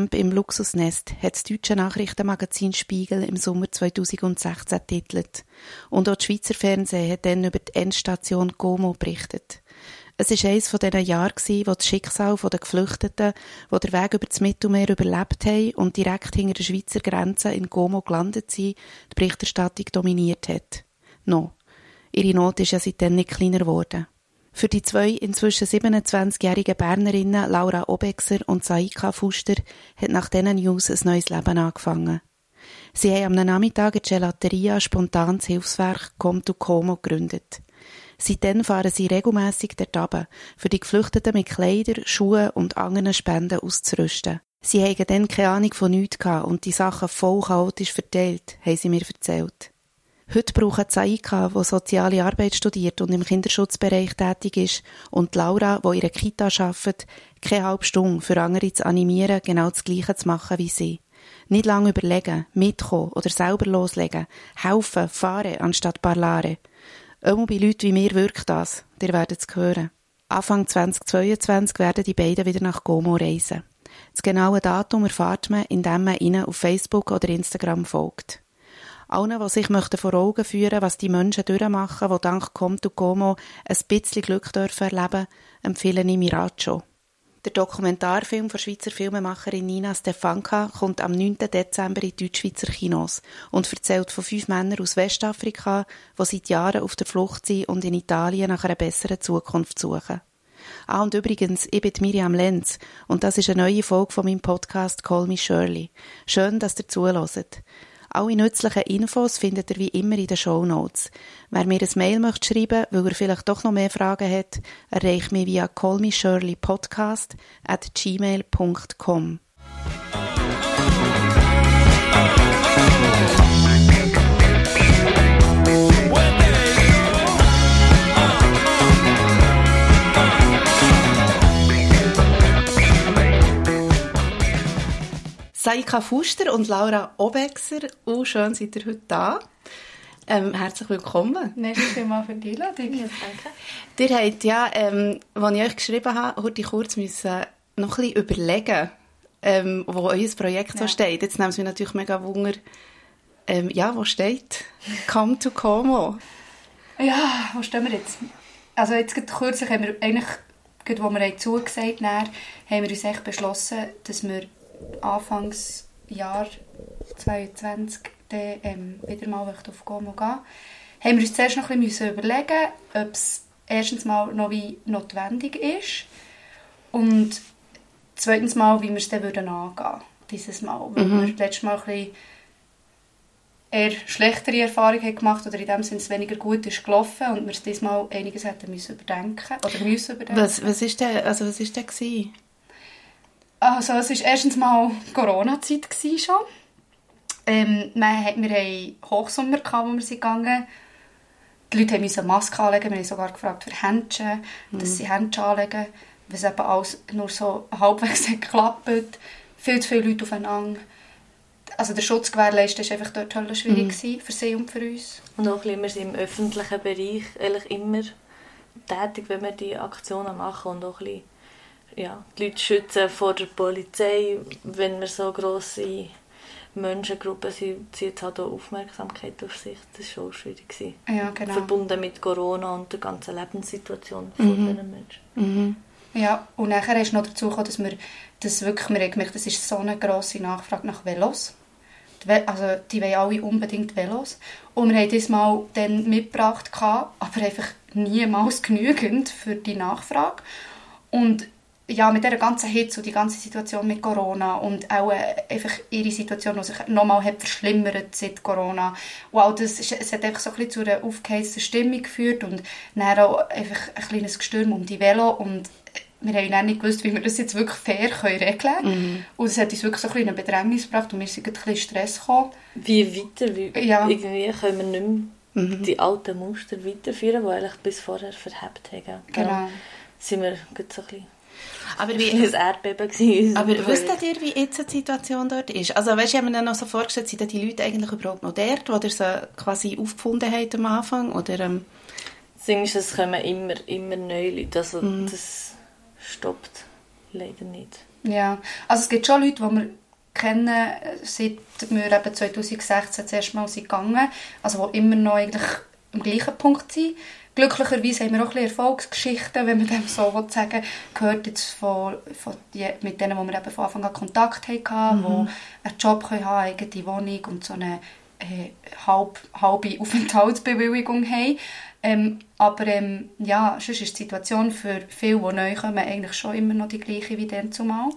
Elendscamp im Luxusnest hat das deutsche Nachrichtenmagazin Spiegel im Sommer 2016 titelt. Und auch das Schweizer Fernsehen hat dann über die Endstation Gomo berichtet. Es war eines von diesen Jahren, wo das Schicksal der Geflüchteten, die den Weg über das Mittelmeer überlebt haben und direkt hinter der Schweizer Grenze in Gomo gelandet sind, die Berichterstattung dominiert hat. No. Ihre Not ist ja seitdem nicht kleiner geworden. Für die zwei inzwischen 27-jährigen Bernerinnen Laura Obexer und Saika Fuster hat nach diesen News ein neues Leben angefangen. Sie haben am Nachmittag in Gelateria spontan das Hilfswerk Com to Como gegründet. Seitdem fahren sie regelmässig dort runter, für die Geflüchteten mit Kleidern, Schuhen und anderen Spenden auszurüsten. Sie haben dann keine Ahnung von nichts gehabt und die Sachen voll chaotisch verteilt, haben sie mir erzählt. Heute brauchen Zaika, die soziale Arbeit studiert und im Kinderschutzbereich tätig ist, und Laura, die einer Kita arbeitet, keine halbe Stunde für andere zu animieren, genau das Gleiche zu machen wie sie. Nicht lange überlegen, mitkommen oder selber loslegen, helfen, fahren anstatt parlare. Auch bei Leuten wie mir wirkt das, ihr werdet es hören. Anfang 2022 werden die beiden wieder nach Gomo reisen. Das genaue Datum erfahrt man, indem man ihnen auf Facebook oder Instagram folgt. Allen, die sich möchten vor Augen führen was die Menschen durchmachen, die dank Comto Como ein bisschen Glück dürfen erleben, empfehle ich Miraggio. Der Dokumentarfilm von Schweizer Filmemacherin Nina Stefanka kommt am 9. Dezember in Deutschschweizer Kinos und erzählt von fünf Männern aus Westafrika, die seit Jahren auf der Flucht sind und in Italien nach einer besseren Zukunft suchen. Ah, und übrigens, ich bin Miriam Lenz und das ist eine neue Folge von meinem Podcast Call Me Shirley. Schön, dass ihr zuhört. Alle nützlichen Infos findet ihr wie immer in den Show Notes. Wer mir ein Mail möchte schreiben, weil er vielleicht doch noch mehr Fragen hat, erreicht mich via callmeshirleypodcast at gmail.com. Saika Fuster und Laura Obexer. Oh, schön seid ihr heute da. Ähm, herzlich willkommen. Merci vielmals für die Einladung. Ja, danke. Ihr habt ja, ähm, als ich euch geschrieben habe, heute kurz müssen noch ein bisschen überlegen, ähm, wo euer Projekt ja. so steht. Jetzt nehmen Sie mich natürlich mega Wunder, ähm, ja, wo steht «Come to Como»? Ja, wo stehen wir jetzt? Also jetzt kürzlich haben wir eigentlich, wo wir zugesagt haben, haben wir uns echt beschlossen, dass wir Anfangsjahr 2022 dann, ähm, wieder mal auf Gomo gehen, haben wir uns zuerst noch ein bisschen überlegen, ob es erstens mal noch wie notwendig ist und zweitens mal, wie wir es dann würden angehen dieses Mal. Weil mhm. wir letztes Mal ein bisschen eher schlechtere Erfahrungen gemacht oder in dem Sinne es weniger gut ist gelaufen und wir es diesmal einiges hätten müssen überdenken oder müssen überdenken. Was, was ist denn, also was ist denn gewesen? Also es war erstens mal Corona-Zeit schon. Ähm, wir, wir hatten Hochsommer, wo wir sind gegangen Die Leute mussten Masken anlegen. Wir haben sogar gefragt für Händchen, mhm. dass sie Händchen anlegen. Was eben alles nur so halbwegs geklappt Viel zu viele Leute aufeinander. Also der Schutz gewährleisten war einfach dort höllisch schwierig mhm. für sie und für uns. Und auch ein bisschen, im öffentlichen Bereich eigentlich immer tätig, wenn wir die Aktionen machen und auch ein bisschen ja, die Leute schützen vor der Polizei, wenn wir so grosse Menschengruppen sind, zieht halt auch Aufmerksamkeit auf sich. Das war schon schwierig. Ja, genau. Verbunden mit Corona und der ganzen Lebenssituation von mhm. diesen Menschen. Mhm. Ja, und nachher ist noch dazu gekommen, dass wir das wirklich, wir haben gemerkt, das ist so eine grosse Nachfrage nach Velos. Also die wollen alle unbedingt Velos. Und wir haben das mal dann mitgebracht, aber einfach niemals genügend für die Nachfrage. Und ja, mit dieser ganzen Hitze und die ganze Situation mit Corona und auch äh, einfach ihre Situation, die sich nochmal hat verschlimmert seit Corona. Wow, das ist, es hat einfach so ein bisschen zu einer aufgeheizten Stimmung geführt und dann auch einfach ein kleines Gestürm um die Velo und wir haben dann nicht gewusst, wie wir das jetzt wirklich fair können regeln können. Mhm. Und es hat uns wirklich so ein bisschen in Bedrängnis gebracht und wir sind ein bisschen Stress gekommen. Wie weiter? Wie, ja. Irgendwie können wir nicht mehr mhm. die alten Muster weiterführen, die eigentlich bis vorher verhebt haben. Genau. sind wir so ein bisschen aber wie, ein Erdbeben gewesen. Aber wusstet ihr, wie jetzt die Situation dort ist? Also weißt, ich habe mir noch so vorgestellt, sind die Leute eigentlich überhaupt noch dort, wo ihr sie quasi aufgefunden habt am Anfang? Oder, ähm... Das Ding ist, es kommen immer, immer neue Leute. Also mm. das stoppt leider nicht. Ja, also es gibt schon Leute, die wir kennen, seit wir eben 2016 das erste Mal sind gegangen, also die immer noch eigentlich am gleichen Punkt sind. Glücklicherweise haben wir auch ein bisschen Erfolgsgeschichten, wenn man dem so sagen will, gehört jetzt von, von die, mit denen, wo wir eben von Anfang an Kontakt hatten, mhm. die einen Job können haben, eine eigene Wohnung und so eine äh, halb, halbe Aufenthaltsbewilligung haben. Ähm, aber ähm, ja, sonst ist die Situation für viele, die neu kommen, eigentlich schon immer noch die gleiche wie dann zumal.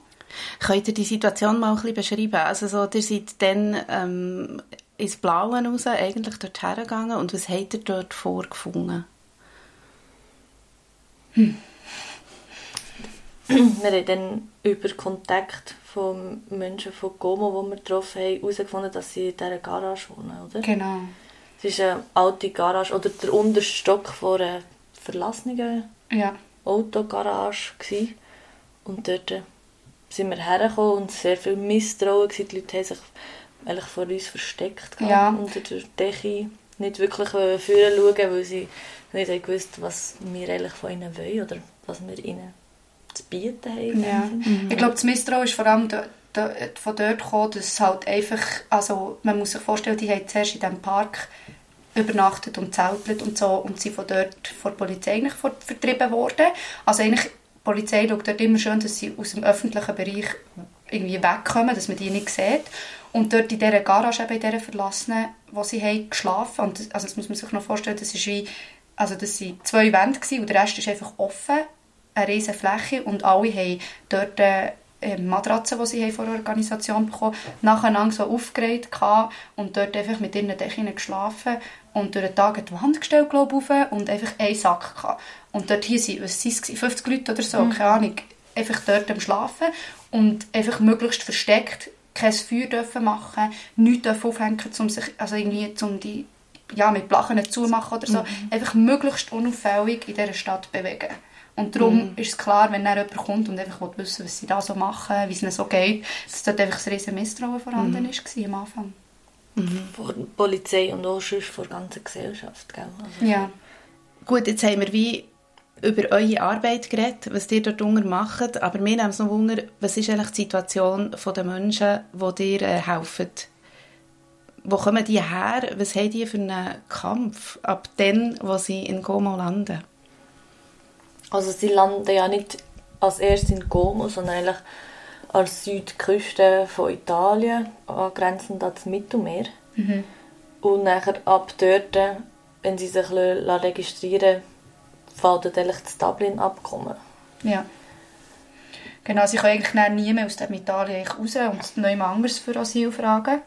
Könnt ihr die Situation mal ein bisschen beschreiben? Also so, ihr seid dann ähm, ins Blaue raus, eigentlich dort hergegangen und was habt ihr dort vorgefunden? Hm. wir haben dann über Kontakt von Menschen von Gomo, die wir getroffen haben, herausgefunden, dass sie in dieser Garage wohnen, oder? Genau. Es ist eine alte Garage, oder der unterste Stock von einer verlassenen ja. Autogarage gewesen. Und dort äh, sind wir hergekommen und sehr viel Misstrauen gewesen. Die Leute haben sich eigentlich vor uns versteckt ja. unter der Decke. Nicht wirklich führen schauen, weil sie nicht gewusst, was wir eigentlich von ihnen wollen oder was wir ihnen zu bieten haben. Ja. Mhm. Ich glaube, das Misstrauen ist vor allem von dort gekommen, dass halt einfach, also man muss sich vorstellen, die haben zuerst in diesem Park übernachtet und zeltet und so und sind von dort vor der Polizei eigentlich vertrieben worden. Also eigentlich, die Polizei schaut dort immer schön, dass sie aus dem öffentlichen Bereich irgendwie wegkommen, dass man die nicht sieht. Und dort in dieser Garage, eben in dieser verlassenen, wo sie haben geschlafen und das, also das muss man sich noch vorstellen, das ist wie, also das sind zwei Wände gewesen, und der Rest ist einfach offen, eine riesige Fläche und alle haben dort äh, Matratzen, die sie von der Organisation bekommen nacheinander so aufgereiht und dort einfach mit ihren Decken geschlafen und durch den Tag die Wand gestellt, glaube ich, und einfach einen Sack gehabt. Und dort hier sind, was sind es, 50 Leute oder so, mhm. keine Ahnung, einfach dort am Schlafen und einfach möglichst versteckt kein Feuer dürfen machen, nichts dürfen aufhängen, um sich, also irgendwie, um die, ja, mit Blachen zu machen oder so. Mhm. Einfach möglichst unauffällig in dieser Stadt bewegen. Und darum mhm. ist es klar, wenn dann jemand kommt und einfach wissen was sie da so machen, wie es ihnen so geht, dass dort einfach ein riesen Misstrauen vorhanden mhm. war am Anfang. Mhm. Vor der Polizei und auch sonst vor der ganzen Gesellschaft. Gell? Also ja. Gut, jetzt haben wir wie über eure Arbeit geredet, was ihr dort macht, aber mir nimmt es noch Wunder, was ist eigentlich die Situation der Menschen, die dir äh, helfen? Wo kommen die her? Was haben die für einen Kampf ab dann, wo sie in Como landen? Also sie landen ja nicht als erstes in Como, sondern eigentlich an der Südküste von Italien, angrenzend an das Mittelmeer. Mhm. Und nachher ab dort, wenn sie sich registrieren fällt eigentlich das Dublin-Abkommen. Ja. Genau, sie können eigentlich nie mehr aus dem Italien raus und neu anders für Asyl fragen.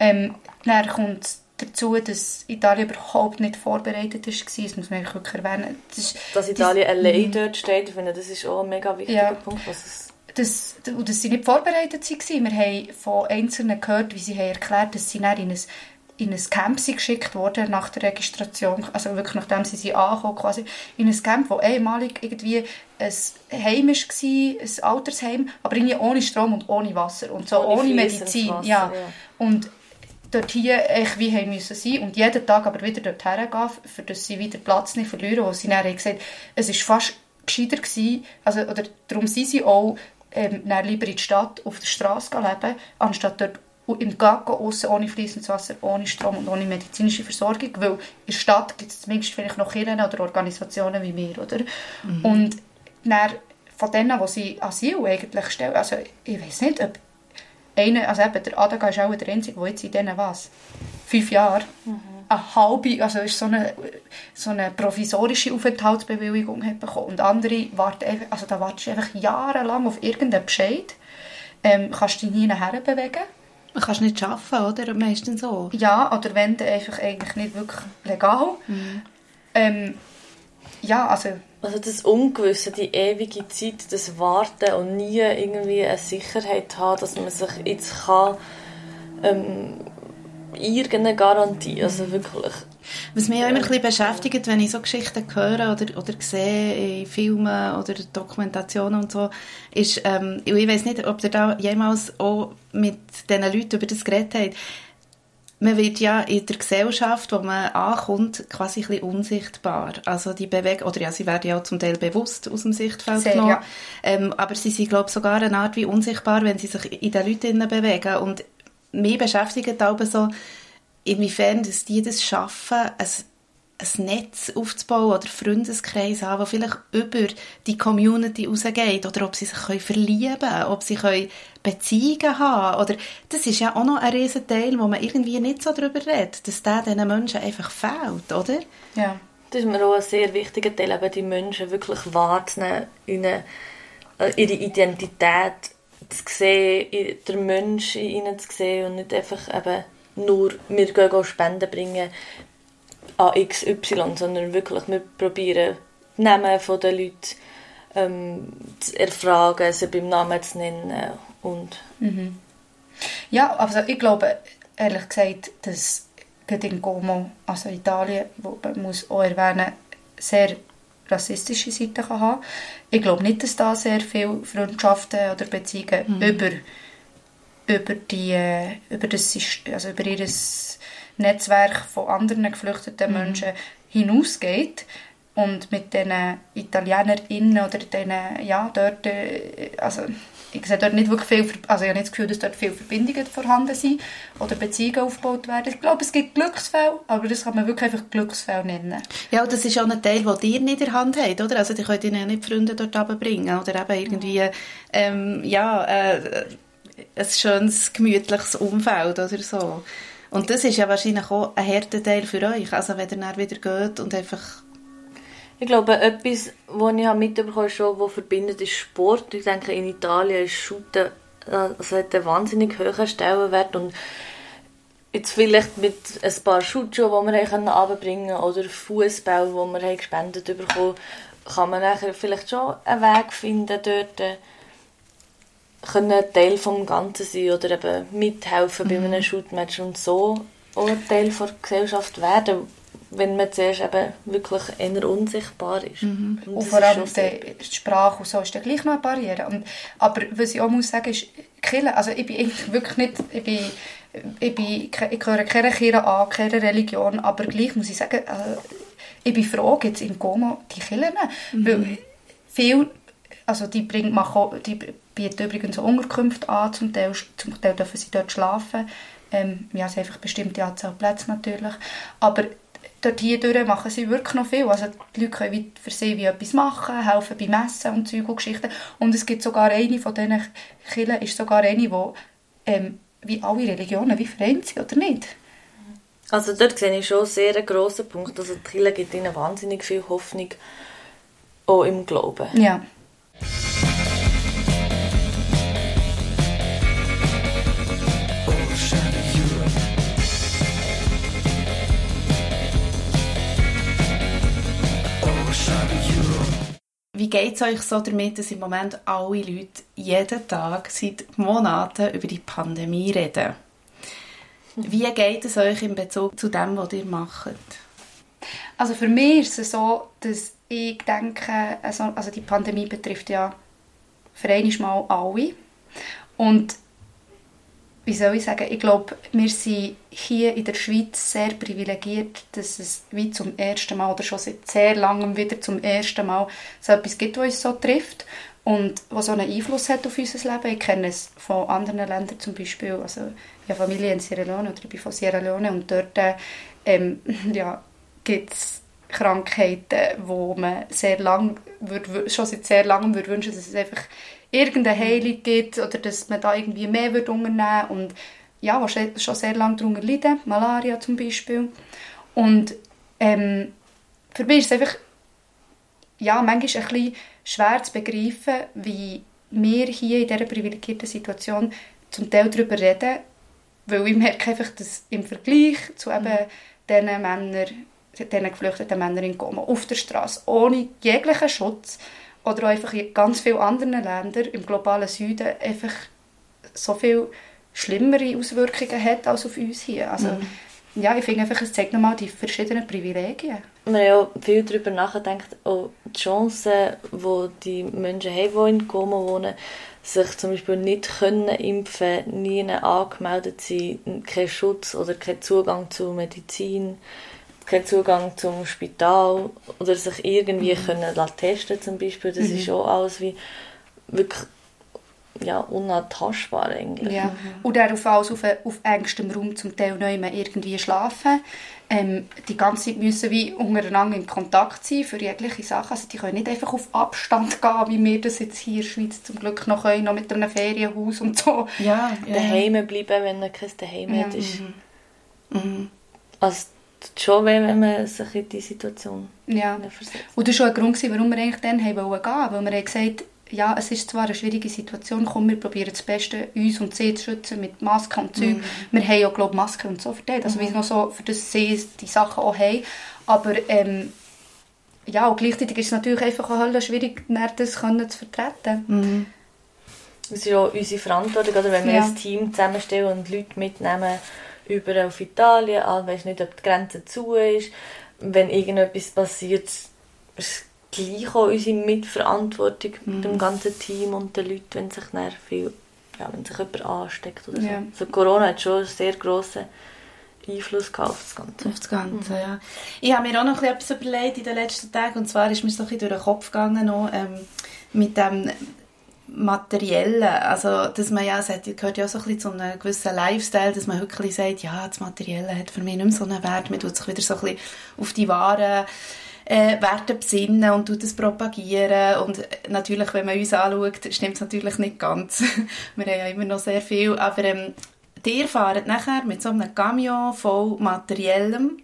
Ähm, dann kommt dazu, dass Italien überhaupt nicht vorbereitet war. Das muss man wirklich erwähnen. Das ist, dass Italien das, allein mhm. dort steht, ich finde, das ist auch ein mega wichtiger ja, Punkt. Was es das, und dass sie nicht vorbereitet waren. Wir haben von Einzelnen gehört, wie sie haben erklärt dass sie in ein in ein Camp geschickt worden nach der Registration, also wirklich nachdem sie sie ankommen, quasi in ein Camp, wo ehemalig irgendwie ein Heim war, ein Altersheim, aber irgendwie ohne Strom und ohne Wasser und so ohne, ohne Medizin. Wasser, ja. ja. Und dort hier echt wie haben müssen sein und jeden Tag aber wieder dort hergehen, für dass sie wieder Platz nicht verlieren, wo sie dann haben gesagt, es ist fast gescheiter gewesen, also, oder darum sind sie auch ähm, lieber in der Stadt auf der Straße leben, anstatt dort im Gago aussen ohne fließendes Wasser, ohne Strom und ohne medizinische Versorgung, weil in der Stadt gibt es zumindest vielleicht noch Kirchen oder Organisationen wie wir, oder? Mhm. Und dann von denen, die sie Asyl eigentlich stellen, also ich weiß nicht, ob einer, also eben der Adaga ist auch der Einzige, der jetzt in denen was, fünf Jahre, mhm. eine halbe, also ist so eine, so eine provisorische Aufenthaltsbewilligung hat bekommen und andere warten einfach, also da wartest du einfach jahrelang auf irgendeinen Bescheid, ähm, kannst dich nie nachher bewegen man kann es nicht arbeiten, oder? Meistens so. Ja, oder wenn, dann einfach eigentlich nicht wirklich legal. Mhm. Ähm, ja, also... Also das Ungewisse, die ewige Zeit, das Warten und nie irgendwie eine Sicherheit haben, dass man sich jetzt kann ähm, irgendeine Garantie, also wirklich was mich auch immer ein bisschen beschäftigt, wenn ich so Geschichten höre oder, oder sehe in Filmen oder Dokumentationen und so, ist, ähm, ich weiß nicht, ob ihr da jemals auch mit diesen Leuten über das geredet habt, man wird ja in der Gesellschaft, wo man ankommt, quasi ein bisschen unsichtbar. Also die Bewegung, oder ja, sie werden ja auch zum Teil bewusst aus dem Sichtfeld Sehr, genommen. ja. Ähm, aber sie sind, glaube ich, sogar eine Art wie unsichtbar, wenn sie sich in den Leuten bewegen. Und mich beschäftigt auch so, inwiefern dass die das schaffen, ein, ein Netz aufzubauen oder Freundeskreis haben, der vielleicht über die Community rausgeht oder ob sie sich können verlieben können, ob sie können Beziehungen haben oder das ist ja auch noch ein riesen Teil, wo man irgendwie nicht so darüber redet, dass der diesen Menschen einfach fehlt, oder? Ja. Das ist mir auch ein sehr wichtiger Teil, eben die Menschen wirklich wahrzunehmen, ihnen, äh, ihre Identität zu sehen, den Menschen in ihnen zu sehen und nicht einfach eben nur, wir gehen Spenden bringen an XY, sondern wirklich, wir probieren die Namen der Leute ähm, zu erfragen, sie beim Namen zu nennen und Ja, also ich glaube, ehrlich gesagt, dass gerade in Como, also Italien, wo man muss auch erwähnen, sehr rassistische Seiten kann haben. Ich glaube nicht, dass da sehr viele Freundschaften oder Beziehungen über, über, die, äh, über, das, also über ihr Netzwerk von anderen geflüchteten Menschen hinausgeht. Und mit den ItalienerInnen oder den, ja, dort, äh, also ich sehe dort nicht wirklich viel, also ich habe nicht das Gefühl, dass dort viele Verbindungen vorhanden sind oder Beziehungen aufgebaut werden. Ich glaube, es gibt Glücksfälle, aber das kann man wirklich einfach Glücksfälle nennen. Ja, und das ist auch ein Teil, den ihr nicht in der Hand habt, oder? Also, die könnt ja nicht Freunde dort runterbringen oder eben irgendwie, ähm, ja, äh, ein schönes, gemütliches Umfeld oder so. Und das ist ja wahrscheinlich auch ein harter Teil für euch, also wenn ihr dann wieder geht und einfach, Ich glaube, etwas, was ich mitbekommen habe, schon, was verbindet, ist Sport. Ich denke, in Italien ist Shooten also hat einen wahnsinnig hohen Stellenwert und jetzt vielleicht mit ein paar Schutzschuhen, die wir runterbringen können oder Fußball, die wir gespendet bekommen kann man nachher vielleicht schon einen Weg finden, dort können Teil vom Ganzen sein oder eben mithelfen bei einem Shootmatch und so auch Teil der Gesellschaft werden, wenn man zuerst eben wirklich eher unsichtbar ist. Und Und das vor allem die Sprache und so ist dann gleich noch eine Barriere. Und, aber was ich auch muss sagen, ist, Kirche, also ich bin eigentlich wirklich nicht, ich bin, ich, bin, ich gehöre keiner Kirche an, keiner Religion, aber gleich muss ich sagen, äh, ich bin froh, jetzt in Como die Kirchen, weil viel, also die, bringt, auch- die bieten übrigens Unterkünfte an, zum Teil, zum Teil dürfen sie dort schlafen, ähm, ja, es einfach bestimmte Anzahl Plätze natürlich, aber dort hier durch machen sie wirklich noch viel. Also die Leute können für sie wie etwas machen, helfen bei Messen und Zeug und Geschichten. Und es gibt sogar eine von diesen Kirchen, ist sogar eine, die ähm, wie alle Religionen wie vereint sind, oder nicht? Also dort sehe ich schon sehr einen grossen Punkt. Also die Kirche gibt ihnen wahnsinnig viel Hoffnung, auch im Glauben. Ja. Wie geht es euch so damit, dass im Moment alle Leute jeden Tag seit Monaten über die Pandemie reden? Wie geht es euch in Bezug zu dem, was ihr macht? Also für mich ist es so, dass ich denke, also, also die Pandemie betrifft ja für mal alle. Und wie soll ich sagen, ich glaube, wir sind hier in der Schweiz sehr privilegiert, dass es wie zum ersten Mal oder schon seit sehr langem wieder zum ersten Mal so etwas gibt, was uns so trifft und was so einen Einfluss hat auf unser Leben. Ich kenne es von anderen Ländern zum Beispiel, also ich habe Familie in Sierra Leone oder ich bin von Sierra Leone und dort ähm, ja, gibt es Krankheiten, wo man sehr lang, schon seit sehr langem würde wünschen, dass es einfach irgendeine Heilung gibt oder dass man da irgendwie mehr würde unternehmen und ja, was schon sehr lange darunter leiden, Malaria zum Beispiel. Und ähm, für mich ist es einfach ja, manchmal ein bisschen schwer zu begreifen, wie wir hier in dieser privilegierten Situation zum Teil darüber reden, weil ich merke einfach, dass im Vergleich zu eben diesen Männern, diesen geflüchteten Männern in Goma auf der Straße ohne jeglichen Schutz oder auch einfach in ganz vielen anderen Ländern im globalen Süden einfach so viel schlimmere Auswirkungen hat als auf uns hier. Also, ja, ich finde einfach, es zeigt nochmal die verschiedenen Privilegien. Wir haben ja viel darüber nachgedacht, auch die Chancen, die die Menschen haben, die in Como wohnen, sich zum Beispiel nicht können impfen, nie angemeldet sind, kein Schutz oder kein Zugang zu Medizin, kein Zugang zum Spital oder sich irgendwie mhm. können testen zum Beispiel, das mhm. ist auch alles wie wirklich ja, unantastbar eigentlich. Ja. Mhm. Und auch auf, alles auf, auf engstem Raum zum Teil nicht mehr irgendwie schlafen. Ähm, die ganze Zeit müssen wie untereinander in Kontakt sein für jegliche Sachen. Also die können nicht einfach auf Abstand gehen, wie wir das jetzt hier in der Schweiz zum Glück noch können, noch mit einem Ferienhaus und so. Ja, ja. Daheim bleiben, wenn man kein Daheim ja. hat, ist... Mhm. Mhm. Also schon weh, wenn man sich in diese Situation ja. versetzt. Und das war schon ein Grund, warum wir eigentlich dann gehen wollten. Weil wir haben gesagt ja, es ist zwar eine schwierige Situation, komm, wir probieren das Beste, uns und sie zu schützen mit Masken und Zeug. Mhm. Wir haben ja, glaube Masken und so verteilt, also mhm. wir noch so, für das sie die Sachen auch haben. Aber ähm, ja, und gleichzeitig ist es natürlich einfach auch schwierig, das können zu vertreten. Mhm. Das ist ja unsere Verantwortung, oder wenn wir ja. ein Team zusammenstellen und Leute mitnehmen über auf Italien, ah, weiß nicht, ob die Grenze zu ist, wenn irgendetwas passiert, gleich auch unsere Mitverantwortung mhm. mit dem ganzen Team und den Leuten, wenn sich viel, ja, wenn sich jemand ansteckt oder so. Ja. Also Corona hat schon einen sehr grossen Einfluss auf das Ganze. Auf das Ganze, mhm. ja. Ich habe mir auch noch etwas überlegt in den letzten Tagen und zwar ist mir so ein durch den Kopf gegangen noch, ähm, mit dem Materiellen, also dass man ja sagt, gehört ja auch so ein bisschen zu einem gewissen Lifestyle, dass man wirklich sagt, ja, das Materielle hat für mich nicht mehr so einen Wert, man tut sich wieder so ein bisschen auf die Waren äh, Werte besinnen und tut es propagieren. Und natürlich, wenn man uns anschaut, stimmt es natürlich nicht ganz. wir haben ja immer noch sehr viel. Aber ähm, ihr fahrt nachher mit so einem Camion voll Materiellem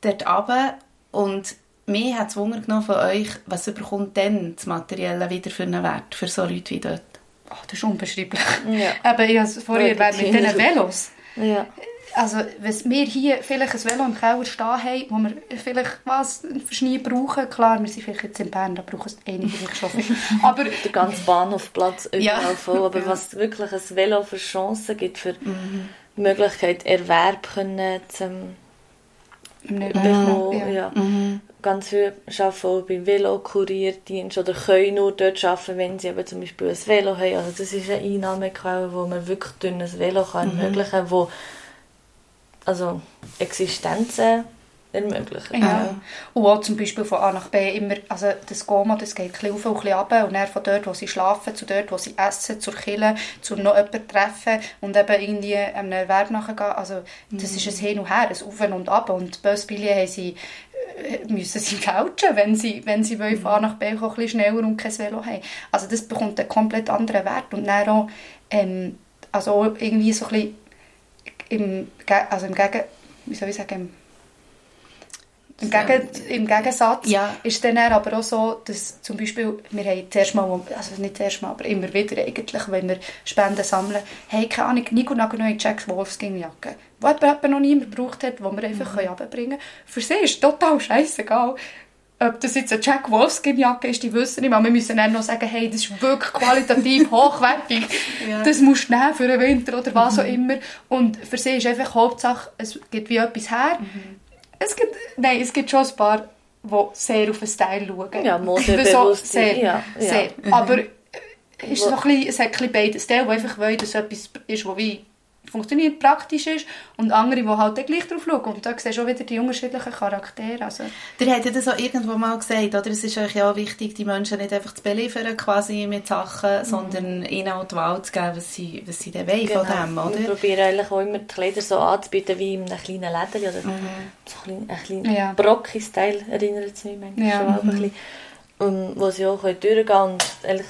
dort runter und mir hat es Wunder genommen von euch, was bekommt denn das Materielle wieder für einen Wert für so Leute wie dort? Oh, das ist unbeschreiblich. Ja. Aber ich habe vorher mit diesen Velos. Ja also wenn wir hier vielleicht ein Velo im Keller stehen haben, wo wir vielleicht was für Schnee brauchen, klar, wir sind vielleicht jetzt in Bern, da brauchen es einige vielleicht schon viel. aber der ganze Bahnhofplatz überall ja. voll, aber was wirklich ein Velo für Chancen gibt, für mhm. die Möglichkeit, Erwerb können zum bekommen, ja. ja. Mhm. Ganz viele arbeiten auch beim Velo-Kurierdienst oder können nur dort arbeiten, wenn sie eben zum Beispiel ein Velo haben. Also das ist eine Einnahmequelle, wo man wirklich durch ein Velo kann mhm. ermöglichen kann, also Existenzen ermöglichen. Ja. Und auch zum Beispiel von A nach B immer, also das Goma, das geht ein bisschen auf und ein bisschen runter und dann von dort, wo sie schlafen, zu dort, wo sie essen, zur Kille, zu noch jemanden treffen und eben irgendwie einem Erwerb nachgehen. Also das mhm. ist ein Hin und Her, ein Auf und Ab und Bösbilien haben sie äh, müssen sie couchen, wenn sie, wenn sie wollen, von A nach B ein bisschen schneller und kein Velo haben. Also das bekommt einen komplett anderen Wert und dann auch, ähm, also irgendwie so ein bisschen im, also im Gegen, wie soll ich sagen, im, Gegen, im Gegensatz ja. ist dann aber auch so, dass zum Beispiel, wir haben zuerst mal, also nicht zuerst mal, aber immer wieder eigentlich, wenn wir Spenden sammeln, hey, keine Ahnung, Nico neue Jack Wolfskin Jacke, die jemand noch niemand gebraucht hat, die wir einfach mhm. runterbringen können. Für sie ist total scheißegal, ob das jetzt eine Jack Wolfskin Jacke ist, die wissen nicht, aber wir müssen dann noch sagen, hey, das ist wirklich qualitativ hochwertig, ja. das musst du nehmen für den Winter oder was mhm. auch immer. Und für sie ist einfach Hauptsache, es gibt wie etwas her. Mhm. Es gibt, nein, es gibt schon ein paar, die sehr auf den Style schauen. Ja, modebewusst. So, sehr, ja, sehr. Mhm. Aber ist so ein bisschen, es hat ein bisschen beides. Der, der einfach will, dass etwas ist, wo wie funktioniert, praktisch ist und andere, die halt dann gleich drauf schauen. Und da siehst du schon wieder die unterschiedlichen Charaktere. Also. Der hat ja das auch irgendwo mal gesagt, oder? Es ist euch ja auch wichtig, die Menschen nicht einfach zu beliefern quasi mit Sachen, mhm. sondern ihnen auch die Wahl zu geben, was sie, was sie dann wollen genau. von dem, oder? Wir probieren eigentlich auch immer die Kleider so anzubieten wie in einem kleinen Läden oder mhm. so ein, ein kleiner ja. Brocki-Style erinnert es mich manchmal ja. schon mhm. ein bisschen. Und wo sie auch durchgehen können und eigentlich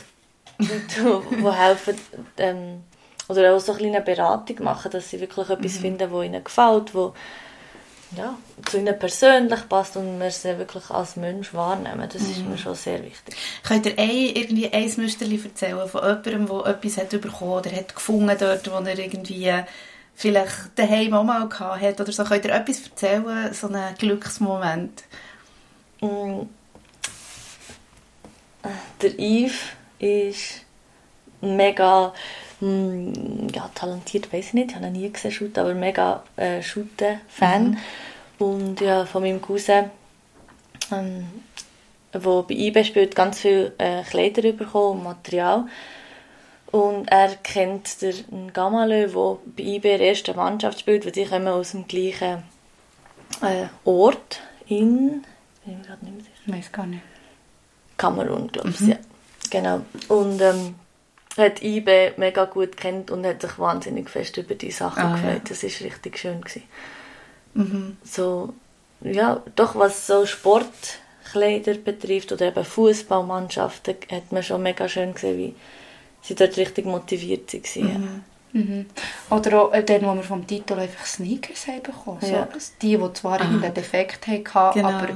Leute, die helfen, ähm, oder auch so eine Beratung machen, dass sie wirklich etwas mhm. finden, was ihnen gefällt, wo ja, zu ihnen persönlich passt und wir sie wirklich als Mensch wahrnehmen. Das mhm. ist mir schon sehr wichtig. Könnt ihr ein, irgendwie ein Müsterli erzählen von jemandem, der etwas hat bekommen oder hat gefunden dort, wo er irgendwie vielleicht daheim auch mal hat oder so. Könnt ihr etwas erzählen, so einen Glücksmoment? Mm. Der Yves ist mega hm, ja, talentiert weiß ich nicht, ich habe nie gesehen shooten, aber mega äh, Shooten-Fan. Mhm. Und ja, von meinem Cousin, ähm, der bei eBay spielt, ganz viel äh, Kleider bekommen und Material. Und er kennt den Gamalö, der bei IB in der ersten Mannschaft spielt, weil die kommen aus dem gleichen äh, Ort in... Bin ich gerade nicht mehr sicher. Ich weiß gar nicht. Kamerun, glaube ich, mhm. ja. Genau. Und ähm, hat IB mega gut kennt und hat sich wahnsinnig fest über die Sachen ah, gefreut. Ja. Das war richtig schön. Mhm. So, ja, doch was so Sportkleider betrifft oder eben Fußballmannschaften, hat man schon mega schön gesehen, wie sie dort richtig motiviert waren. Mhm. Mhm. Oder auch äh, dann, wo wir vom Titel einfach Sneakers haben bekommen. Ja. So, die, die zwar ah. einen Defekt hatten, genau. aber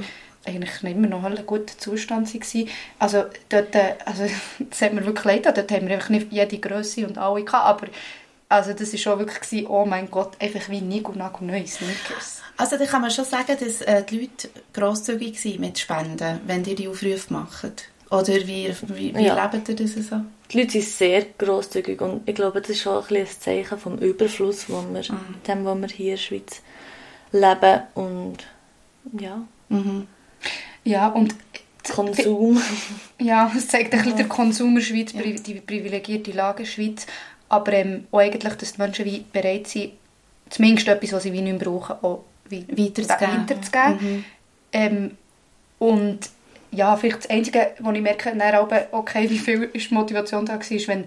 eigentlich immer noch ein guter Zustand waren. Also dort, äh, also das hat mir wirklich leid, dort haben wir einfach nicht jede Größe und alle gehabt, aber also das war schon wirklich, gewesen, oh mein Gott, einfach wie Nico Nago neue Sneakers. Also da kann man schon sagen, dass äh, die Leute grosszügig sind mit Spenden, wenn ihr die Aufrufe macht. Oder wie, wie, wie ja. lebt ihr das so? Die Leute sind sehr grosszügig und ich glaube, das ist schon ein, ein Zeichen vom Überfluss, wo wir, mhm. dem, wo wir hier in der Schweiz leben und ja. Mhm. Ja, und Konsum. Ja, es zeigt ein bisschen der Konsum in der Schweiz, ja. die privilegierte Lage der Schweiz. Aber ähm, auch eigentlich, dass die Menschen wie bereit sind, zumindest etwas, was sie wie nicht mehr brauchen, auch wie weiterzugeben. weiterzugeben. Mhm. Ähm, und ja, vielleicht das Einzige, wo ich merke, dann okay, wie viel ist die Motivation da war, wenn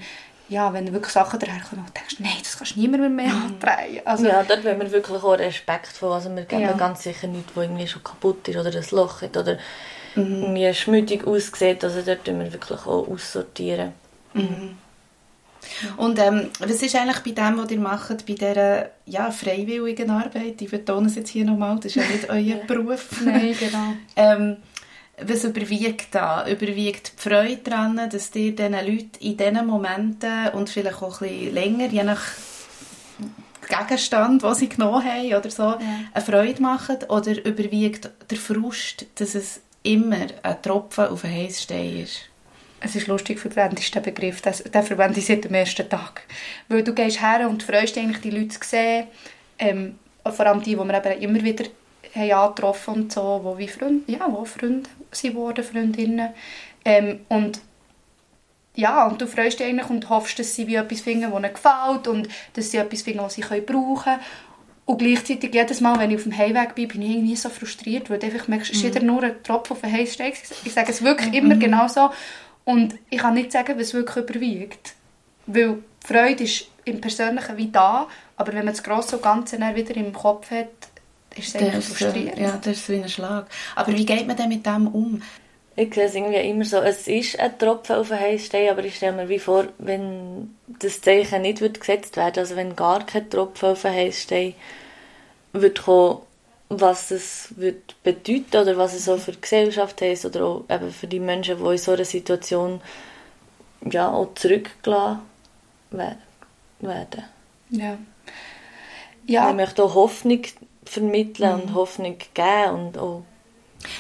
ja, wenn wirklich Sachen daherkommen und denkst, nein, das kannst du niemand mehr mhm. antreiben. Also, ja, dort wollen wir wirklich auch Respekt vor. Also wir geben ja. ganz sicher nichts, wo irgendwie schon kaputt ist oder ein Loch hat oder mhm. irgendwie schmutzig aussieht. Also dort tun wir wirklich auch aussortieren. Mhm. Und ähm, was ist eigentlich bei dem, was ihr macht, bei dieser ja, freiwilligen Arbeit? Ich betone es jetzt hier nochmal, das ist ja nicht euer Beruf. Nein, genau. ähm, was überwiegt da? Überwiegt die Freude daran, dass ihr diesen Leuten in diesen Momenten und vielleicht auch ein bisschen länger, je nach Gegenstand, den sie genommen haben oder so, ja. eine Freude machen? Oder überwiegt der Frust, dass es immer ein Tropfen auf einen Heißstein ist? Es ist lustig, verwendest den Begriff. Den verwende ich seit dem ersten Tag. Weil du gehst her und freust dich eigentlich, die Leute zu sehen. Ähm, vor allem die, die wir eben immer wieder haben angetroffen und so, wo wie Freunde, ja, wo Freunde sie wurden, Freundinnen. Ähm, und ja, und du freust dich eigentlich und hoffst, dass sie wie etwas finden, das ihnen gefällt und dass sie etwas finden, was sie brauchen können. Und gleichzeitig jedes Mal, wenn ich auf dem Heimweg bin, bin ich irgendwie so frustriert, weil du einfach merkst, es ist mhm. jeder nur ein Tropfen auf den Heißsteig. Ich sage es wirklich mhm. immer genau so. Und ich kann nicht sagen, was wirklich überwiegt. Weil die Freude ist im Persönlichen wie da, aber wenn man das Grosse und Ganze wieder im Kopf hat, ist es eigentlich frustrierend. Ja, das ist wie ein Schlag. Aber wie geht man denn mit dem um? Ich sehe es irgendwie immer so, es ist ein Tropfen auf den Heißstein, aber ich stelle mir wie vor, wenn das Zeichen nicht wird gesetzt wird, also wenn gar kein Tropfen auf den Heißstein wird kommen, was es wird bedeuten oder was es auch für die Gesellschaft heißt oder auch eben für die Menschen, die in so einer Situation ja, auch zurückgelassen werden. Ja. ja. Ich möchte auch Hoffnung vermitteln mhm. und Hoffnung geben und auch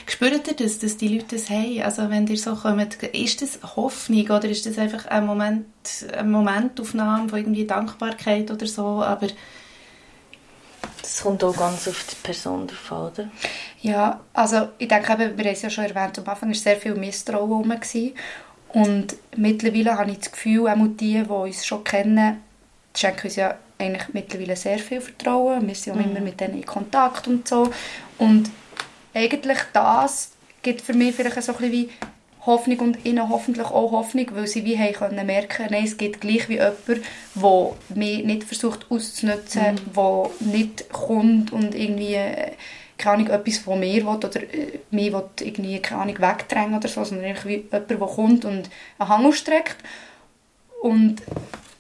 Spürt ihr das, dass die Leute das haben? Also wenn ihr so kommt, ist das Hoffnung oder ist das einfach ein Moment, eine Momentaufnahme von irgendwie Dankbarkeit oder so? Aber das kommt auch ganz auf die Person drauf an, oder? Ja, also ich denke, eben, wir haben es ja schon erwähnt, am Anfang war sehr viel Misstrauen herum. Und mittlerweile habe ich das Gefühl, auch die, die uns schon kennen, schenken uns ja eigentlich mittlerweile sehr viel Vertrauen. Wir sind auch mhm. immer mit denen in Kontakt und so. Und eigentlich das gibt für mich vielleicht so ein bisschen wie Hoffnung und ihnen hoffentlich auch Hoffnung, weil sie wie haben können merken, nein, es gibt gleich wie jemand, der mich nicht versucht auszunutzen, mhm. der nicht kommt und irgendwie äh, keine Ahnung, etwas von mir will oder äh, mich will irgendwie keine Ahnung, wegdrängen oder so, sondern wie jemand, der kommt und einen Hang ausstreckt. Und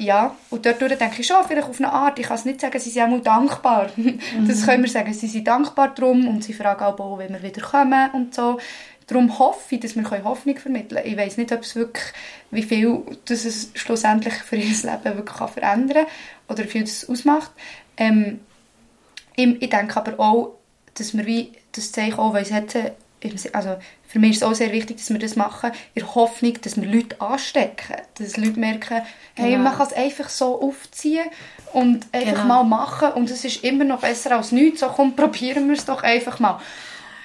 ja, und dort denke ich schon, vielleicht auf eine Art, ich kann es nicht sagen, sie sind auch dankbar. Mhm. Das können wir sagen, sie sind dankbar darum und sie fragen auch, wenn wir wieder kommen und so. Darum hoffe ich, dass wir Hoffnung vermitteln können. Ich weiß nicht, ob es wirklich, wie viel das es schlussendlich für ihr Leben wirklich kann verändern kann oder wie viel das ausmacht. Ähm, ich, denke aber auch, dass wir wie das Zeichen auch, weil es hat, also für mich ist es auch sehr wichtig, dass wir das machen, in der Hoffnung, dass wir Leute anstecken. Dass Leute merken, hey, genau. man kann es einfach so aufziehen und einfach genau. mal machen und es ist immer noch besser als nichts. So, komm, probieren wir es doch einfach mal.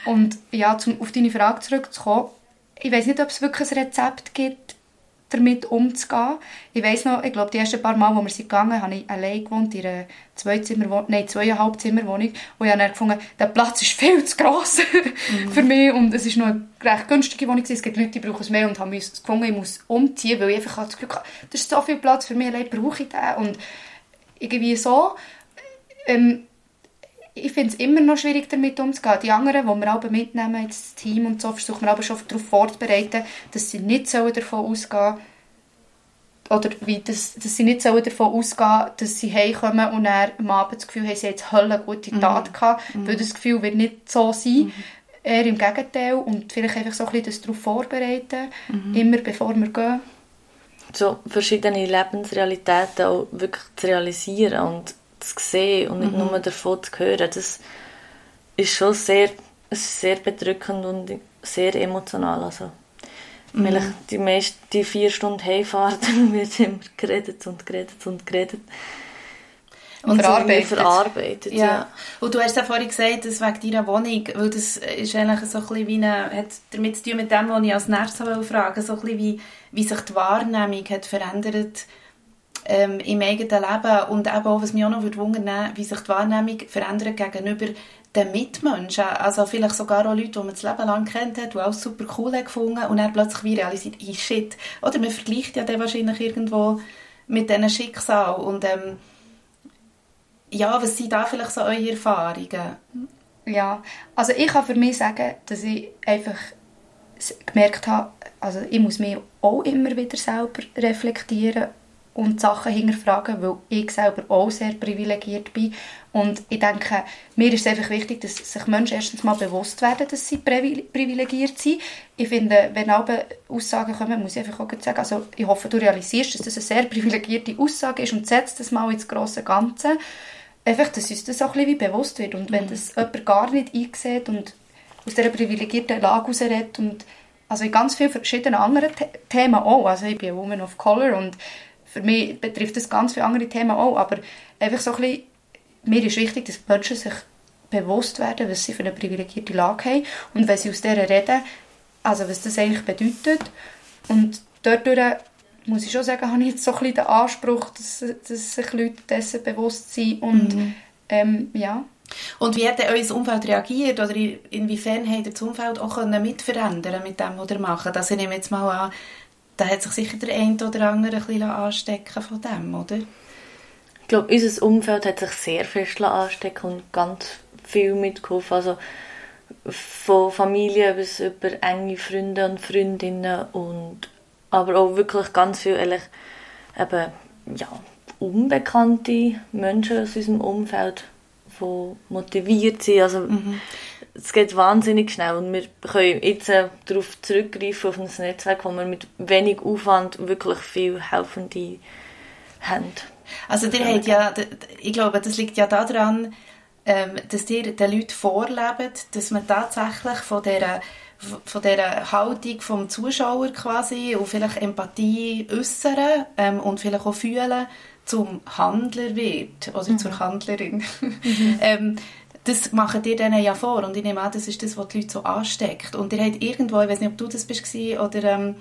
Und ja, um auf deine Frage zurückzukommen, ich weiß nicht, ob es wirklich ein Rezept gibt, damit umzugehen. Ich weiss noch, ich glaube, die ersten paar Mal, wo wir sind gegangen, habe ich allein gewohnt in einer Zweizimmer nein, zweieinhalb Zimmerwohnung. Und ich habe dann gefunden, der Platz ist viel zu gross mhm. für mich und es ist noch eine recht günstige Wohnung. Es gibt Leute, die brauchen es mehr und haben gefunden, ich muss umziehen, weil ich einfach das Glück habe, das ist so viel Platz für mich, allein brauche ich den. Und irgendwie so, ähm, ich finde es immer noch schwierig, damit umzugehen. Die anderen, die wir auch mitnehmen, das Team und so, versuchen wir aber schon darauf vorzubereiten, dass sie nicht davon ausgehen oder wie, dass, dass sie nicht davon ausgehen dass sie heimkommen und dann am Abend das Gefühl haben, sie haben jetzt eine gute mhm. Tat mhm. gehabt, weil das Gefühl wird nicht so sein. Mhm. Eher im Gegenteil und vielleicht einfach so ein bisschen das darauf vorbereiten, mhm. immer bevor wir gehen. So verschiedene Lebensrealitäten auch wirklich zu realisieren und zu sehen und nicht mhm. nur davon zu hören, das ist schon sehr, sehr bedrückend und sehr emotional. Also, mhm. die, meisten, die vier Stunden Heimfahrt wird immer geredet und geredet und geredet. Und verarbeitet. verarbeitet ja. ja. Und du hast ja vorhin gesagt, dass wegen deiner Wohnung, weil das ist eigentlich so ein bisschen wie eine, hat damit zu tun mit dem, was ich als nächstes fragen so ein bisschen wie, wie sich die Wahrnehmung hat verändert ähm, im eigenen Leben und eben auch, was mich auch noch wundern wie sich die Wahrnehmung verändert gegenüber den Mitmenschen. Also vielleicht sogar auch Leute, die man das Leben lang kennt hat, die auch super cool gefunden und dann plötzlich wie realisiert, hey, shit. Oder man vergleicht ja dann wahrscheinlich irgendwo mit diesen Schicksal und ähm, ja, was sind da vielleicht so eure Erfahrungen? Ja, also ich kann für mich sagen, dass ich einfach gemerkt habe, also ich muss mich auch immer wieder selber reflektieren und Sachen hinterfragen, weil ich selber auch sehr privilegiert bin. Und ich denke, mir ist es einfach wichtig, dass sich Menschen erstens mal bewusst werden, dass sie privilegiert sind. Ich finde, wenn alle Aussagen kommen, muss ich einfach auch sagen, also ich hoffe, du realisierst, dass das eine sehr privilegierte Aussage ist und setzt das mal ins große Ganze. Einfach, dass uns das auch ein bisschen bewusst wird. Und wenn mhm. das jemand gar nicht einsieht und aus dieser privilegierten Lage herausredet und also in ganz vielen verschiedenen anderen The Themen auch. Also ich bin eine Woman of Color und für mich betrifft das ganz viele andere Themen auch, aber einfach so ein bisschen, mir ist wichtig, dass Menschen sich bewusst werden, was sie für eine privilegierte Lage haben und wenn sie aus dieser reden, also was das eigentlich bedeutet. Und dadurch muss ich schon sagen, habe ich jetzt so ein bisschen den Anspruch, dass, dass sich Leute dessen bewusst sind und mhm. ähm, ja. Und wie hat euer Umfeld reagiert oder inwiefern hat das Umfeld auch mit verändern mit dem, was ihr macht? Also ich nehme jetzt mal an, da hat sich sicher der eine oder andere ein bisschen anstecken von dem, oder? Ich glaube, unser Umfeld hat sich sehr fest anstecken und ganz viel mitgeholfen. Also von Familie bis über enge Freunde und Freundinnen und aber auch wirklich ganz viel ehrlich, eben, ja, unbekannte Menschen aus unserem Umfeld, die motiviert sind. Also, mhm es geht wahnsinnig schnell und wir können jetzt äh, darauf zurückgreifen, auf ein Netzwerk, wo wir mit wenig Aufwand wirklich viel Helfende haben. Also ihr habt ja, ich glaube, das liegt ja daran, ähm, dass ihr den Leuten vorlebt, dass man tatsächlich von dieser von dieser Haltung vom Zuschauer quasi und vielleicht Empathie äußern ähm, und vielleicht auch fühlen zum Handler wird oder mhm. zur Handlerin. Mhm. ähm, das machen ihr denen ja vor und ich nehme an, das ist das, was die Leute so ansteckt. Und ihr habt irgendwo, ich weiß nicht, ob du das bist oder ähm,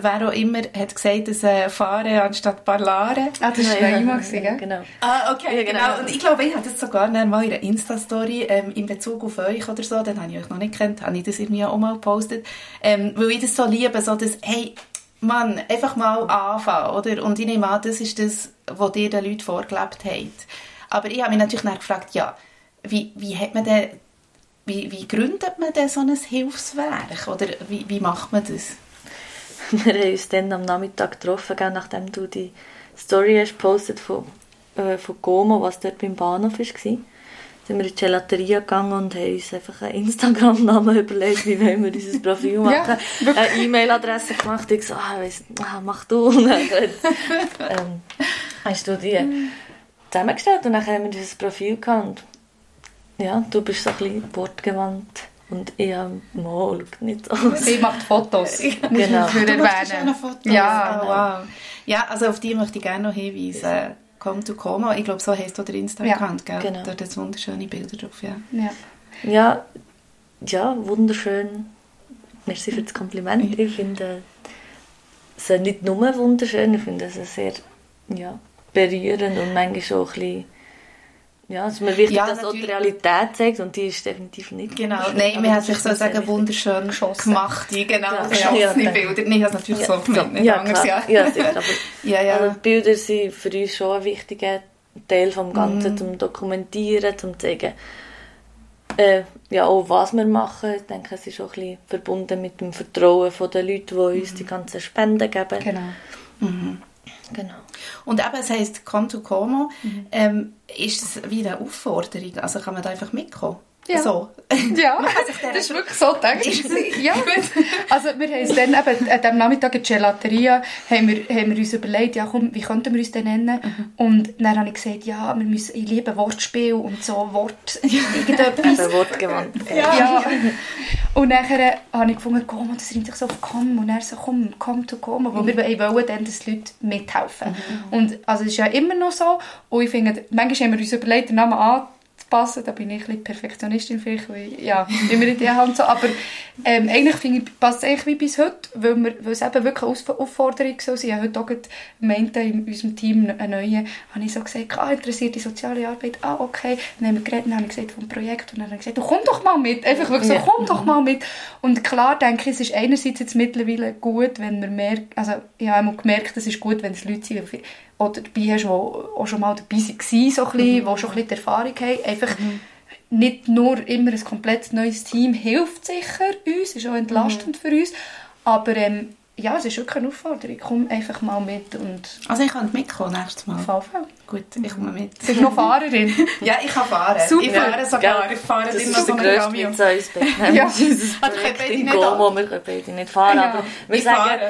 wer auch immer, hat gesagt, dass äh, Fahren anstatt Parlare. Ah, das war ja, Ima, ja, genau. Ah, okay, ja, genau. genau. Und ich glaube, ich hatte das sogar mal in einer Insta-Story ähm, in Bezug auf euch oder so, dann habe ich euch noch nicht kennt, habe ich das irgendwie auch mal gepostet, ähm, weil ich das so liebe, so dass, hey, Mann, einfach mal anfangen, oder? Und ich nehme an, das ist das, was ihr den Leuten vorgelebt habt. Aber ich habe mich natürlich dann gefragt, ja, wie, wie, hat man denn, wie, wie gründet man denn so ein Hilfswerk? Oder wie, wie macht man das? Wir haben uns dann am Nachmittag getroffen, nachdem du die Story hast gepostet von, äh, von Como, was dort beim Bahnhof war. sind wir in die Gelateria gegangen und haben uns einfach einen Instagram-Namen überlegt, wie wollen wir dieses Profil machen. Ja, eine E-Mail-Adresse gemacht. Ich so, ah, weiss, ah, mach du. Und dann, ähm, hast du die zusammengestellt und dann haben wir dieses Profil gehabt. Ja, du bist so ein bisschen wortgewandt. Und ich habe mal nicht so. Sie macht Fotos. genau. Für du erwähnen. Fotos. Ja, oh, wow. Ja, also auf die möchte ich gerne noch hinweisen. Come to Como. Ich glaube, so heisst du der Insta-Account, ja, Genau. Da hat wunderschöne Bilder drauf, ja. Ja, ja, ja wunderschön. Merci für das Kompliment. Ich finde, es nicht nur wunderschön, ich finde es sehr ja, berührend und manchmal auch ein bisschen ja, es ist mir wichtig, ja, dass natürlich. auch die Realität zeigt und die ist definitiv nicht. Genau, nein, wir haben sich sozusagen wunderschön geschossen. gemacht, die genau, ja, geschossene ja, Bilder. Nein, ich habe natürlich ja. so gemeint, nicht ja, anders, ja. Ja, sicher, aber ja, ja. Also Bilder sind für uns schon ein wichtiger Teil des Ganzen, mhm. zum Dokumentieren, zum zeigen, äh, ja, auch was wir machen. Ich denke, es ist auch ein bisschen verbunden mit dem Vertrauen der Leute, die uns mhm. die ganzen Spenden geben. Genau. Mhm. Genau. Und eben, es heisst Conto Como, mhm. ähm, ist es wie eine Aufforderung? Also kann man da einfach mitkommen? Ja. So. Ja, das ist wirklich so gedacht. ja. Also wir haben uns dann eben, an diesem Nachmittag in der Gelateria haben wir, haben wir uns überlegt, ja komm, wie könnten wir uns denn nennen? Mhm. Und dann habe ich gesagt, ja, wir müssen, ich liebe Wortspiel und so Wort, irgendetwas. Eben wortgewandt. Ja. ja. Und nachher habe ich gefunden, komm, das reimt sich so auf komm. Und er so, komm, komm to komm. Weil mhm. wir wollen dann, dass die Leute mithelfen. Mhm. Und also es ist ja immer noch so. Und ich finde, manchmal haben wir uns überlegt, den Namen an passen. Da bin ich ein bisschen Perfektionistin vielleicht, weil, ja, immer in die Hand so. Aber ähm, eigentlich finde ich, passt es eigentlich wie bis heute, weil, wir, weil es eben wirklich eine Aufforderung so ist. Ich habe heute auch meinte in unserem Team eine neue, habe ich so gesagt, ah, interessiert die soziale Arbeit? Ah, okay. Dann haben wir geredet, dann habe ich gesagt vom Projekt und dann habe ich gesagt, komm doch mal mit. Einfach wirklich so, komm doch mal mit. Und klar denke ich, es ist einerseits jetzt mittlerweile gut, wenn man merkt, also ich habe gemerkt, es ist gut, wenn es Leute sind, oder dabei hast, die auch schon mal dabei waren, so ein bisschen, mhm. die schon ein bisschen Erfahrung haben. Einfach mhm. nicht nur immer ein komplett neues Team hilft sicher uns, ist auch entlastend mhm. für uns, aber ähm, ja, es ist wirklich eine Aufforderung. Komm einfach mal mit. Und also ich kann mitkommen nächstes Mal? Auf jeden Gut, ich komme mit. Du bist noch Fahrerin? ja, ich kann fahren. Super. Ich fahre sogar. Ich fahre das immer so ein Cameo. Das ist der grösste ja. Unser Projekt in Gomo. Wir können beide nicht fahren, ja. aber wir ich sagen,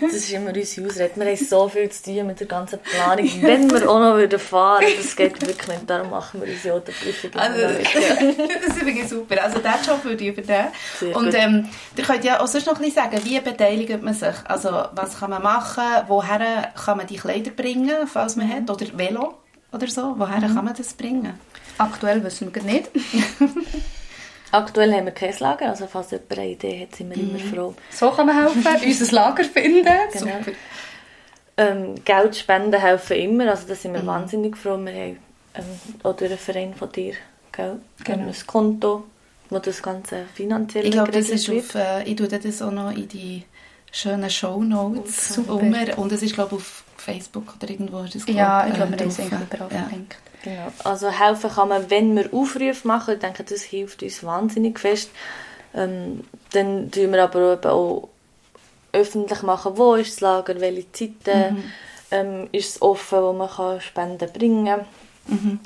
das ist immer unsere Ausrede, wir haben so viel zu tun mit der ganzen Planung. Wenn wir auch noch würden fahren das geht wirklich nicht. Darum machen wir unsere Autoprüfung also, Das ist übrigens super. Also diesen Job würde ich übernehmen. Und ähm, ihr könnt ja auch sonst noch ein bisschen sagen, wie beteiligt man sich? Also was kann man machen? Woher kann man die Kleider bringen, falls man mhm. hat? Oder Velo? Oder so? Woher mhm. kann man das bringen? Aktuell wissen wir nicht. Aktuell haben wir kein Lager, also falls jemand eine Idee hat, sind wir mhm. immer froh. So kann man helfen, unser Lager finden. Genau. Super. Ähm, Geld spenden helfen immer, also da sind wir mhm. wahnsinnig froh. Wir haben ähm, auch durch einen Verein von dir gell? Genau. ein Konto, wo das Ganze finanziell Ich glaube, das ist auf, äh, ich tue das auch noch in die schönen Shownotes oh, und es ist glaube auf Facebook oder irgendwo ist das Ja, ich glaube, äh, wir haben es überall ja. verlinkt. Genau. Also helfen kann man, wenn wir Aufrufe machen. Ich denke, das hilft uns wahnsinnig fest. Ähm, dann tun wir aber auch öffentlich machen, wo ist das Lager, welche Zeiten mhm. ähm, ist es offen, wo man kann Spenden bringen kann. Mhm.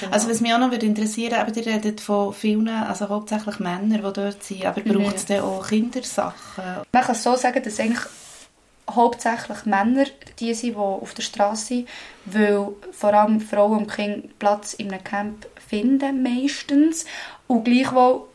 Genau. Also was mich auch noch würde interessieren, aber ihr redet von vielen, also hauptsächlich Männern, die dort sind, aber braucht es dann auch Kindersachen? Man kann so sagen, dass eigentlich hauptsächlich Männer die sind, die auf der Straße sind, weil vor allem Frauen und Kinder Platz in einem Camp finden meistens und gleichwohl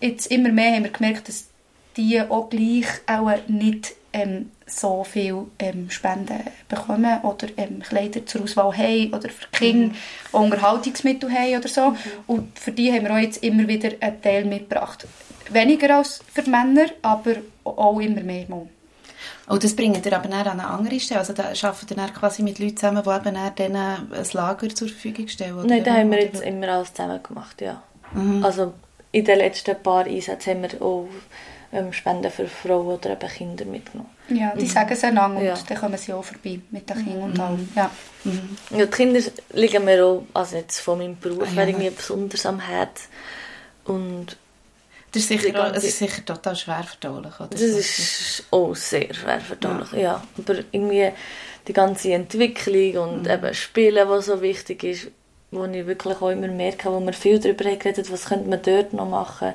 jetzt immer mehr haben wir gemerkt, dass die auch gleich auch nicht ähm, so viel ähm, Spenden bekommen oder ähm, Kleider zur Auswahl haben oder für Kinder mhm. Unterhaltungsmittel haben oder so. Mhm. Und für die haben wir auch jetzt immer wieder einen Teil mitgebracht. Weniger als für Männer, aber auch immer mehr mal. Oh, das bringt ihr aber dann an eine andere Stelle? Also da arbeitet ihr dann quasi mit Leuten zusammen, die eben dann ein Lager zur Verfügung stellen? Oder Nein, da haben wir jetzt immer alles zusammen gemacht, ja. Mhm. Also in den letzten paar Einsätzen haben wir auch ähm, Spenden für Frauen oder eben Kinder mitgenommen. Ja, die mhm. sagen es einander und ja. dann kommen sie auch vorbei mit den Kindern und allem. Ja. Mhm. ja, die Kinder liegen mir auch, also jetzt von meinem Beruf, ah, ja. irgendwie besonders am Herzen. Und das ist sicher, ganze, das ist sicher total schwer verdaulich, oder? Das ist auch sehr schwer verdaulich, ja. ja. Aber irgendwie die ganze Entwicklung und mhm. eben Spielen, was so wichtig ist, wo ich wirklich auch immer merke, wo wir viel darüber geredet was könnte man dort noch machen.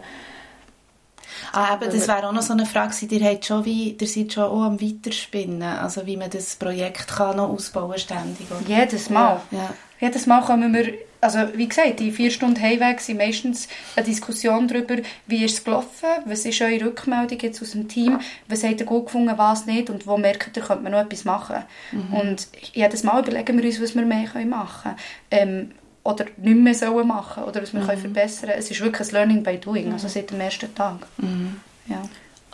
Ah, eben, das wäre auch noch so eine Frage, ihr, habt schon wie, ihr seid schon auch am Weiterspinnen, also wie man das Projekt kann noch ausbauen ständig. Oder? Jedes Mal. Ja. Jedes Mal kommen wir also wie gesagt, die vier Stunden Heimweg sind meistens eine Diskussion darüber, wie ist es gelaufen, was ist eure Rückmeldung jetzt aus dem Team, was habt ihr gut gefunden, was nicht und wo merkt ihr, könnte man noch etwas machen. Mhm. Und jedes Mal überlegen wir uns, was wir mehr machen können. Ähm, oder nicht mehr sollen machen oder was wir mhm. können verbessern können. Es ist wirklich ein Learning by Doing, also seit dem ersten Tag. Mhm. Ja.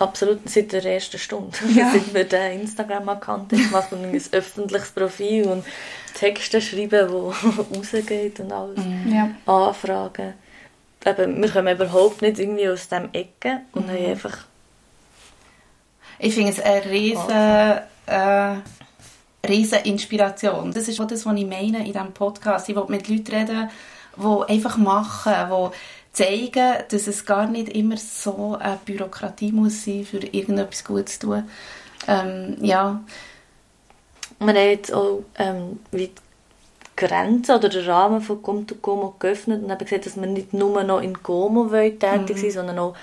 Absolut, seit der ersten Stunde. Ja. seit wir den Instagram-Account gemacht und ein öffentliches Profil und Texte schreiben, die rausgeht und alles. Ja. Anfragen. Eben, wir kommen überhaupt nicht irgendwie aus dem Ecke und haben einfach Ich finde es eine riesen, äh, riesen Inspiration. Das ist auch das, was ich meine in diesem Podcast. Ich will mit Leuten reden, die einfach machen, die zeigen, dass es gar nicht immer so eine Bürokratie muss sein, für irgendetwas Gutes zu tun. Ähm, ja, Wir haben jetzt auch ähm, wie die Grenzen oder den Rahmen von Come to Como geöffnet und haben gesagt, dass wir nicht nur noch in Como tätig sind, sondern auch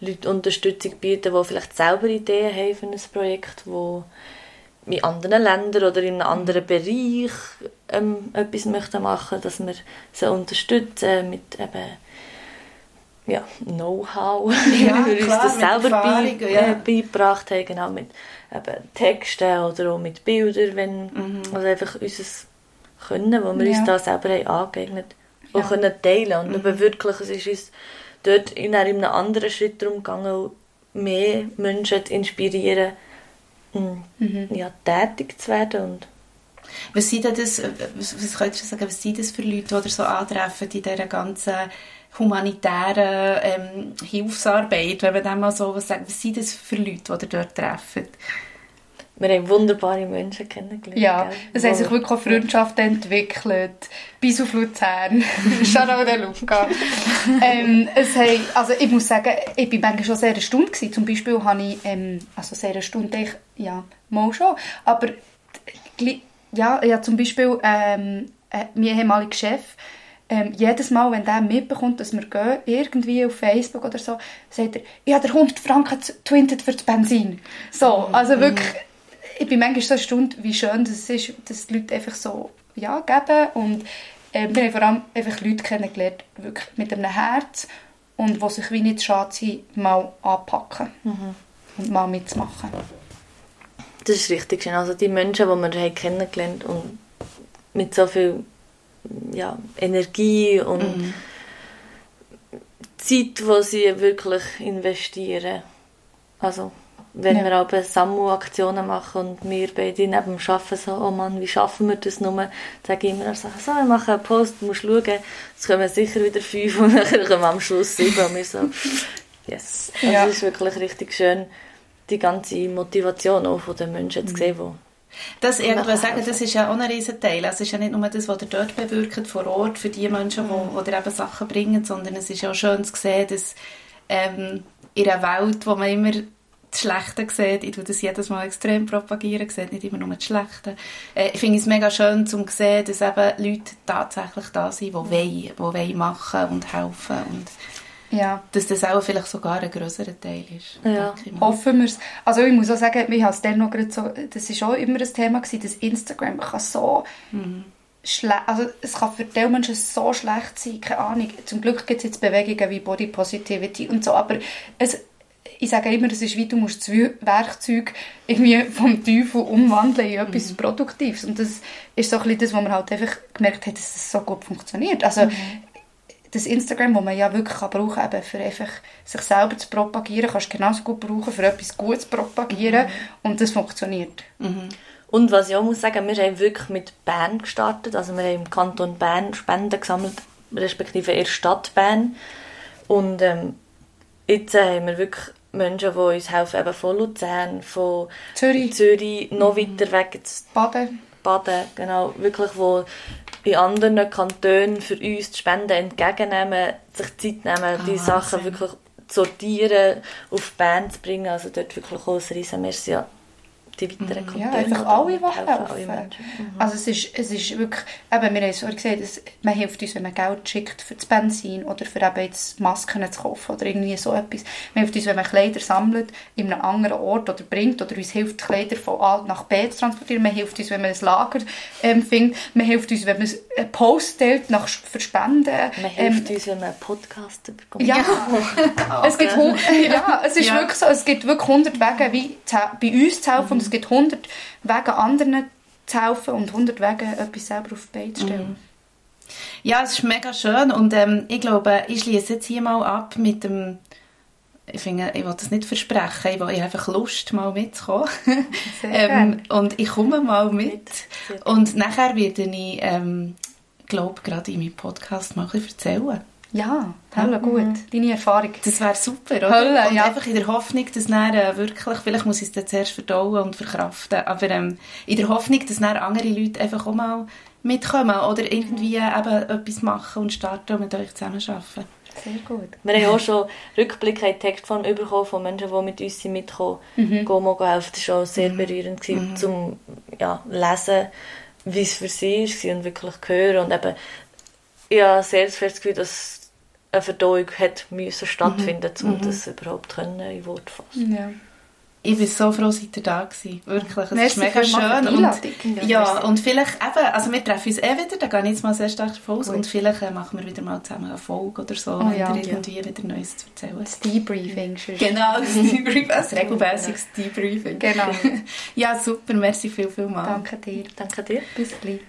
Leute Unterstützung bieten, die vielleicht selber Ideen haben für ein Projekt, wo in anderen Ländern oder in einem anderen Bereich ähm, etwas möchten machen, dass wir sie unterstützen mit eben ja, Know-how, Ja, wie wir uns das selber bei, ja. äh, beigebracht haben, genau, mit eben Texten oder auch mit Bildern, wenn, also einfach unser Können, wo wir Ja. uns da selber haben angeeignet auch Ja. können teilen und eben wirklich, es ist uns dort in einem anderen Schritt darum gegangen, mehr Menschen zu inspirieren, mm, ja, tätig zu werden und Was sind das, äh, was, was könntest du sagen, was sind das für Leute, die so antreffen in dieser ganzen humanitären ähm, Hilfsarbeit, wenn man dem mal so was sagt, was sind das für Leute, die ihr dort treffen? wir haben wunderbare Menschen kennengelernt. Ja, gell? es haben sich wirklich auch Freundschaften entwickelt. Bis auf Luzern. Shoutout an Luca. ähm, es haben, also ich muss sagen, ich war manchmal schon sehr erstaunt. Gewesen. Zum Beispiel habe ich, ähm, also sehr erstaunt, ich, ja, mal schon, aber ja, ja zum Beispiel ähm, äh, mein ehemaliger Chef, ähm, jedes Mal, wenn der mitbekommt, dass wir gehen, irgendwie auf Facebook oder so, sagt er, ich habe dir 100 Franken twintet für das Benzin. So, also wirklich, ich bin manchmal so erstaunt, wie schön das ist, dass die Leute einfach so ja, geben und äh, wir haben vor allem einfach Leute kennengelernt, wirklich mit einem Herz und die sich wie nicht schade sind, mal anpacken und mal mitzumachen. Das ist richtig schön. Also die Menschen, die wir haben kennengelernt und mit so viel ja, Energie und Zeit, die sie wirklich investieren. Also wenn Ja. wir aber Sammelaktionen machen und wir beide neben dem Arbeiten so, oh Mann, wie schaffen wir das nur? Sage ich immer so, so, wir machen einen Post, du musst schauen, es kommen sicher wieder fünf und dann kommen am Schluss sieben und wir so, yes. Also Ja. es ist wirklich richtig schön, die ganze Motivation auch von den Menschen zu sehen, die Das Nachher sagen, das ist ja auch ein riesen Teil. Es ist ja nicht nur das, was ihr dort bewirkt vor Ort für die Menschen, die, Mhm. die ihr eben Sachen bringen, sondern es ist ja auch schön zu sehen, dass ähm, in einer Welt, wo man immer das Schlechte sieht, ich tue das jedes Mal extrem propagieren, sieht nicht immer nur das Schlechte. Äh, ich finde es mega schön zu sehen, dass eben Leute tatsächlich da sind, die wollen, die wollen machen und helfen und Ja. dass das auch vielleicht sogar ein grösserer Teil ist. Ja. Hoffen wir es. Also ich muss auch sagen, ich habe es noch gerade so, das war auch immer ein Thema, gewesen, dass Instagram kann so schlecht, also es kann für die Menschen so schlecht sein, keine Ahnung. Zum Glück gibt es jetzt Bewegungen wie Body Positivity und so, aber es, ich sage immer, es ist wie, du musst das Werkzeug irgendwie vom Teufel umwandeln in etwas Produktives und das ist so ein bisschen das, wo man halt einfach gemerkt hat, dass das so gut funktioniert. Also das Instagram, das man ja wirklich kann brauchen kann, eben für einfach sich selber zu propagieren, kannst du genauso gut brauchen, für etwas Gutes zu propagieren und das funktioniert. Und was ich auch muss sagen, wir haben wirklich mit Bern gestartet. Also wir haben im Kanton Bern Spenden gesammelt, respektive in der Stadt Bern. Und ähm, jetzt äh, haben wir wirklich Menschen, die uns helfen, eben von Luzern, von Zürich. Zürich noch weiter weg, Baden. Baden, genau, wirklich, wo in anderen Kantonen für uns die Spenden entgegennehmen, sich Zeit nehmen, die Ah, Sachen Wahnsinn. wirklich zu sortieren, auf Bern zu bringen. Also dort wirklich auch ein riesen Merci an die weiteren Kantone. Ja, einfach alle, die alle helfen. Menschen. Also es ist, es ist wirklich, eben, wir haben es vorhin gesagt, es, man hilft uns, wenn man Geld schickt für das Benzin oder für eben jetzt Masken zu kaufen oder irgendwie so etwas. Man hilft uns, wenn man Kleider sammelt in einem anderen Ort oder bringt oder uns hilft, Kleider von A nach B zu transportieren. Man hilft uns, wenn man ein Lager ähm, findet. Man hilft uns, wenn man einen Post teilt nach, für Spenden. Man hilft uns, wenn man einen Podcast bekommt. Ja, es gibt ja, es ist Ja. wirklich so, es gibt wirklich 100 Wege, wie bei uns zu helfen und es gibt 100 Wege, anderen zu helfen und 100 Wege, etwas selber auf die Beine zu stellen. Ja, es ist mega schön und ähm, ich glaube, ich schließe jetzt hier mal ab mit dem ich finde, ich will das nicht versprechen, ich, habe einfach Lust, mal mitzukommen. Sehr ähm, und ich komme mal mit. Und nachher werde ich, ähm, glaube gerade in meinem Podcast mal ein bisschen erzählen. Ja, Hölle, gut. Deine Erfahrung. Das wäre super, oder? Hölle, und ja. einfach in der Hoffnung, dass dann äh, wirklich, vielleicht muss ich es dann zuerst verdauen und verkraften, aber ähm, in der Hoffnung, dass dann andere Leute einfach auch mal mitkommen oder irgendwie eben etwas machen und starten und mit euch zusammenarbeiten. Sehr gut. Wir haben auch schon Rückblicke in Textform bekommen von Menschen, die mit uns sind mitgekommen sind, mhm. helfen. Das war auch sehr berührend, gewesen, zum ja, lesen, wie es für sie war und wirklich hören. Und eben, ich habe sehr sehr das Gefühl, dass eine Verdauung hat müssen stattfinden um das überhaupt können in Wort zu fassen. Ja. Ich bin so froh, seid ihr da gewesen. Wirklich, es Merci ist mega schön. Und, ja, und vielleicht eben, also wir treffen uns eh wieder, da gehe ich jetzt mal sehr stark davon aus. Und vielleicht äh, machen wir wieder mal zusammen eine Folge oder so, Oh um ja. dir irgendwie wieder Neues zu erzählen. Das Debriefing. Genau, das Debriefing, ein regelmäßiges Debriefing. Genau. Ja, super, merci viel, viel mal. Danke dir. Danke dir. Bis gleich.